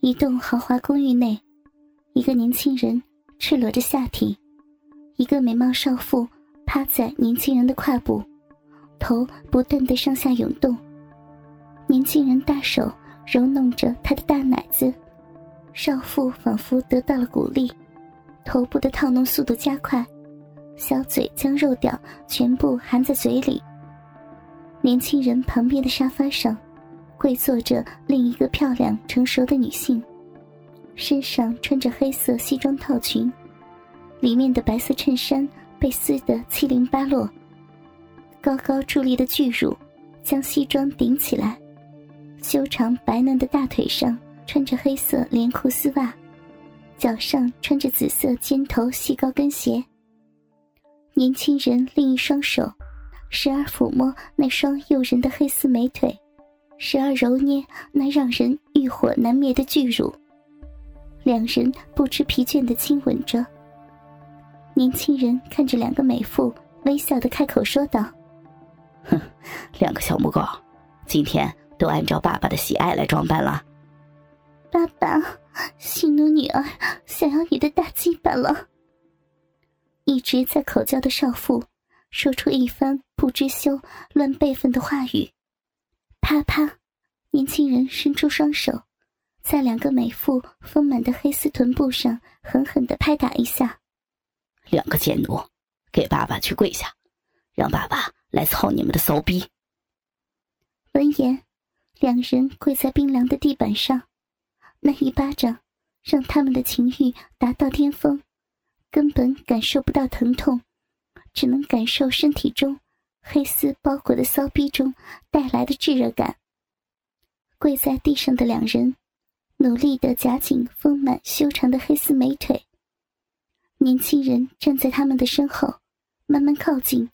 一栋豪华公寓内，一个年轻人赤裸着下体，一个美貌少妇趴在年轻人的胯部，头不断的上下涌动。年轻人大手揉弄着她的大奶子，少妇仿佛得到了鼓励，头部的套弄速度加快，小嘴将肉屌全部含在嘴里。年轻人旁边的沙发上。跪坐着另一个漂亮成熟的女性，身上穿着黑色西装套裙，里面的白色衬衫被撕得七零八落。高高伫立的巨乳将西装顶起来，修长白嫩的大腿上穿着黑色连裤丝袜，脚上穿着紫色尖头细高跟鞋。年轻人另一双手时而抚摸那双诱人的黑丝美腿。时而揉捏那让人欲火难灭的巨乳，两人不知疲倦的亲吻着。年轻人看着两个美妇，微笑的开口说道：“哼，两个小母狗，今天都按照爸爸的喜爱来装扮了。”爸爸，喜奴女儿想要你的大鸡巴了。一直在口交的少妇，说出一番不知羞、乱辈分的话语。啪啪！年轻人伸出双手，在两个美妇丰满的黑丝臀部上狠狠的拍打一下。两个贱奴，给爸爸去跪下，让爸爸来操你们的骚逼。闻言，两人跪在冰凉的地板上，那一巴掌让他们的情欲达到巅峰，根本感受不到疼痛，只能感受身体中。黑丝包裹的骚逼中带来的炙热感。跪在地上的两人，努力的夹紧丰满修长的黑丝美腿。年轻人站在他们的身后，慢慢靠近。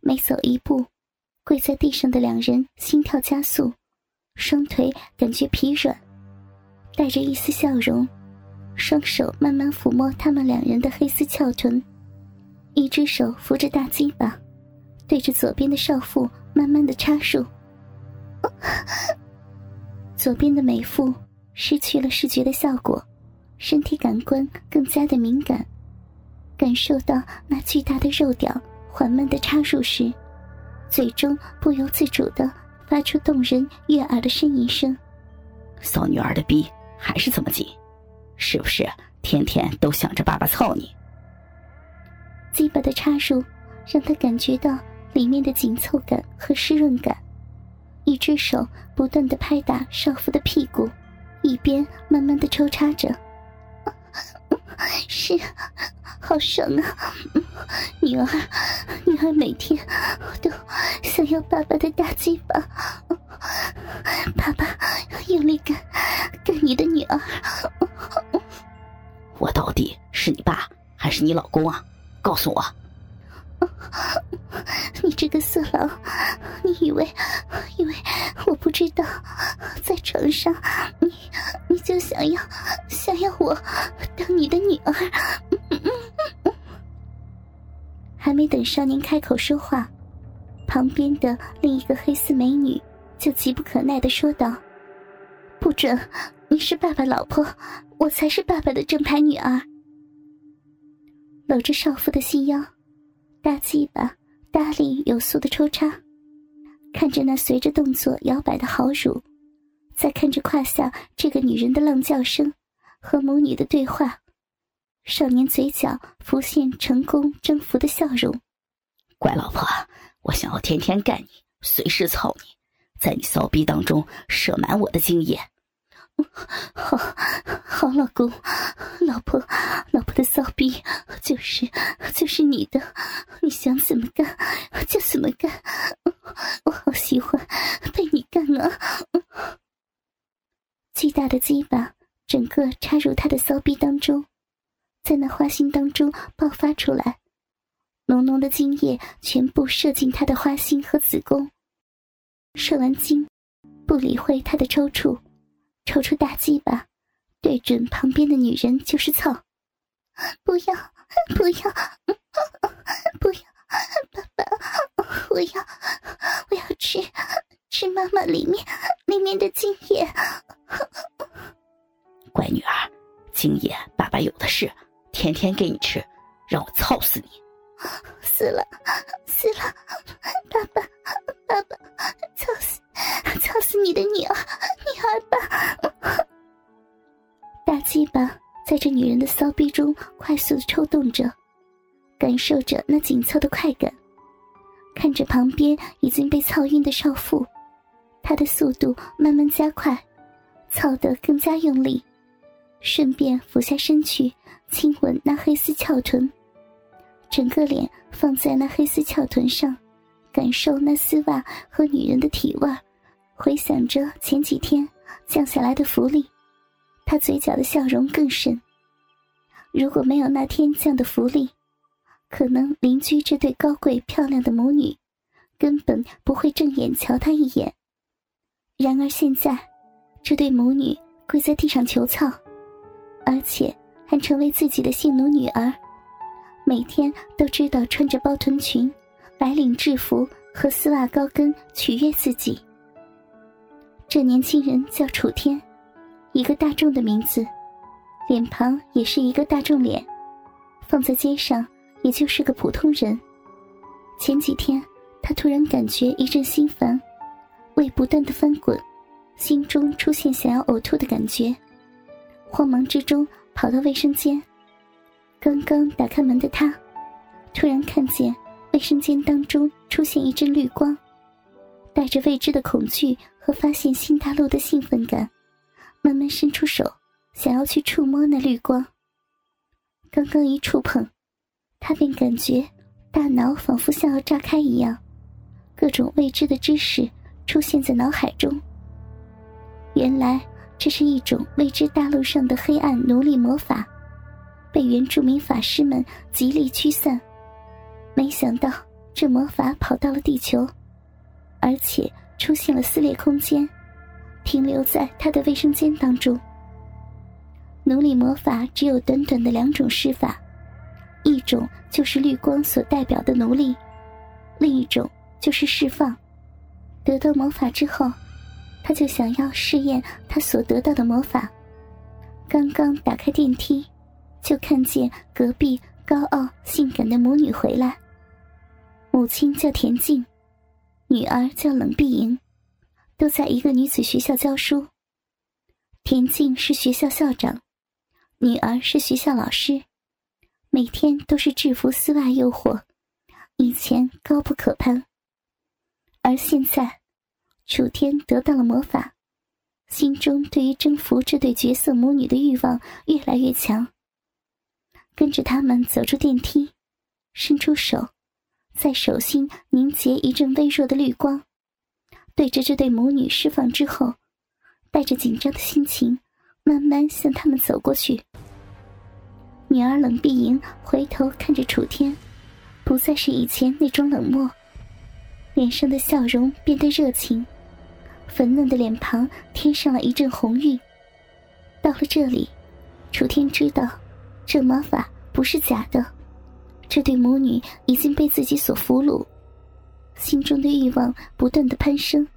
每走一步，跪在地上的两人心跳加速，双腿感觉疲软，带着一丝笑容，双手慢慢抚摸他们两人的黑丝翘臀，一只手扶着大鸡巴。对着左边的少妇慢慢的插入，左边的美妇失去了视觉的效果，身体感官更加的敏感，感受到那巨大的肉屌缓慢的插入时，嘴中不由自主的发出动人悦耳的呻吟声。骚女儿的逼还是这么紧，是不是天天都想着爸爸操你？鸡巴的插入让他感觉到。里面的紧凑感和湿润感，一只手不断的拍打少妇的屁股，一边慢慢的抽插着。是，好爽啊！女儿，女儿每天都想要爸爸的大鸡巴，爸爸用力干干你的女儿。我到底是你爸还是你老公啊？告诉我。这个色狼，你以为以为我不知道，在床上你你就想要想要我当你的女儿？还没等少年开口说话，旁边的另一个黑丝美女就急不可耐的说道：“不准！你是爸爸老婆，我才是爸爸的正牌女儿。”搂着少妇的细腰。大鸡巴大力有素的抽插，看着那随着动作摇摆的好乳，再看着胯下这个女人的浪叫声和母女的对话，少年嘴角浮现成功征服的笑容。乖老婆，我想要天天干你，随时操你，在你骚逼当中射满我的精液。好，好老公，老婆，老婆的骚逼就是就是你的，你想怎么干就怎么干，我好喜欢被你干啊！巨大的鸡巴整个插入他的骚逼当中，在那花心当中爆发出来，浓浓的精液全部射进他的花心和子宫，射完精，不理会他的抽搐。抽出大鸡巴，对准旁边的女人就是操！不要，不要，不要，爸爸，我要，我要吃，吃妈妈里面里面的精液。乖女儿，精液爸爸有的是，天天给你吃，让我操死你！死了，死了，爸爸，爸爸，操死，操死你的，女儿巴在这女人的骚逼中快速的抽动着，感受着那紧凑的快感，看着旁边已经被操晕的少妇，她的速度慢慢加快，操得更加用力，顺便俯下身去亲吻那黑丝翘臀。整个脸放在那黑丝翘臀上，感受那丝袜和女人的体味回想着前几天降下来的福利，他嘴角的笑容更深。如果没有那天降的福利，可能邻居这对高贵漂亮的母女根本不会正眼瞧他一眼。然而现在，这对母女跪在地上求操，而且还成为自己的性奴女儿。每天都知道穿着包臀裙、白领制服和丝袜高跟取悦自己。这年轻人叫楚天，一个大众的名字，脸庞也是一个大众脸，放在街上也就是个普通人。前几天，他突然感觉一阵心烦，胃不断的翻滚，心中出现想要呕吐的感觉，慌忙之中跑到卫生间。刚刚打开门的他，突然看见卫生间当中出现一阵绿光，带着未知的恐惧和发现新大陆的兴奋感，慢慢伸出手，想要去触摸那绿光。刚刚一触碰，他便感觉大脑仿佛像要炸开一样，各种未知的知识出现在脑海中。原来这是一种未知大陆上的黑暗奴隶魔法。被原住民法师们极力驱散，没想到这魔法跑到了地球，而且出现了撕裂空间，停留在他的卫生间当中。奴隶魔法只有短短的两种施法，一种就是绿光所代表的奴隶，另一种就是释放。得到魔法之后，他就想要试验他所得到的魔法。刚刚打开电梯。就看见隔壁高傲性感的母女回来。母亲叫田静，女儿叫冷碧莹，都在一个女子学校教书。田静是学校校长，女儿是学校老师，每天都是制服丝袜诱惑，以前高不可攀。而现在，楚天得到了魔法，心中对于征服这对绝色母女的欲望越来越强。跟着他们走出电梯，伸出手，在手心凝结一阵微弱的绿光，对着这对母女释放之后，带着紧张的心情，慢慢向他们走过去。女儿冷碧莹回头看着楚天，不再是以前那种冷漠，脸上的笑容变得热情，粉嫩的脸庞添上了一阵红晕。到了这里，楚天知道。这魔法不是假的，这对母女已经被自己所俘虏，心中的欲望不断的攀升，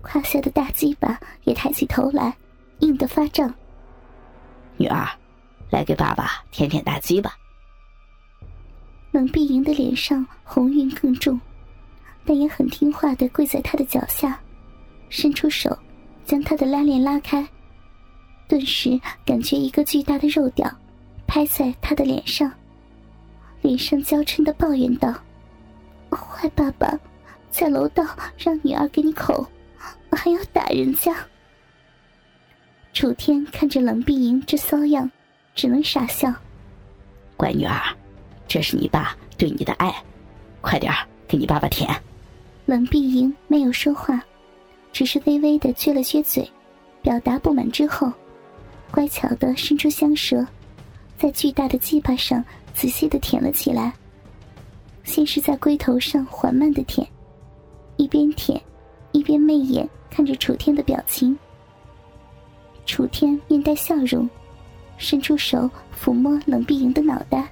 胯下的大鸡巴也抬起头来，硬得发胀。女儿，来给爸爸舔舔大鸡巴。冷碧莹的脸上红晕更重，但也很听话的跪在他的脚下，伸出手将他的拉链拉开，顿时感觉一个巨大的肉屌。拍在他的脸上，脸上娇嗔的抱怨道：“坏爸爸，在楼道让女儿给你口，还要打人家。”楚天看着冷碧莹这骚样，只能傻笑：“乖女儿，这是你爸对你的爱，快点给你爸爸舔。”冷碧莹没有说话，只是微微的撅了撅嘴，表达不满之后，乖巧的伸出香舌。在巨大的鸡巴上仔细的舔了起来，先是在龟头上缓慢的舔，一边舔，一边媚眼看着楚天的表情。楚天面带笑容，伸出手抚摸冷碧莹的脑袋，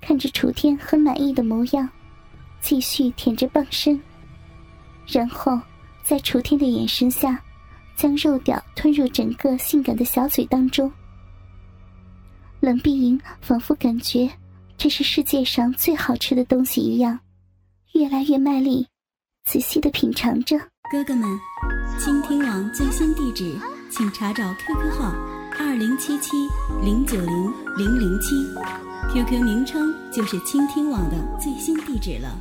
看着楚天很满意的模样，继续舔着棒身，然后在楚天的眼神下，将肉屌吞入整个性感的小嘴当中。冷碧莹仿佛感觉这是世界上最好吃的东西一样，越来越卖力，仔细的品尝着。哥哥们，倾听网最新地址，请查找 QQ 号二零七七零九零零零七，QQ 名称就是倾听网的最新地址了。